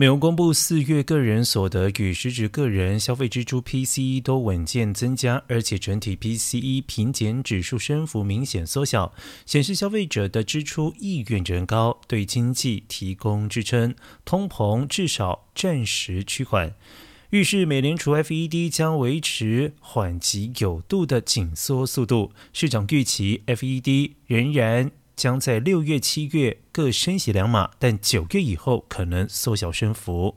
美国公布四月个人所得与实质个人消费支出 PCE 都稳健增加，而且整体 PCE 平减指数升幅明显缩小，显示消费者的支出意愿仍高，对经济提供支撑，通膨至少暂时趋缓。预示美联储 FED 将维持缓急有度的紧缩速度，市场预期 FED 仍然。将在六月、七月各升息两码，但九月以后可能缩小升幅。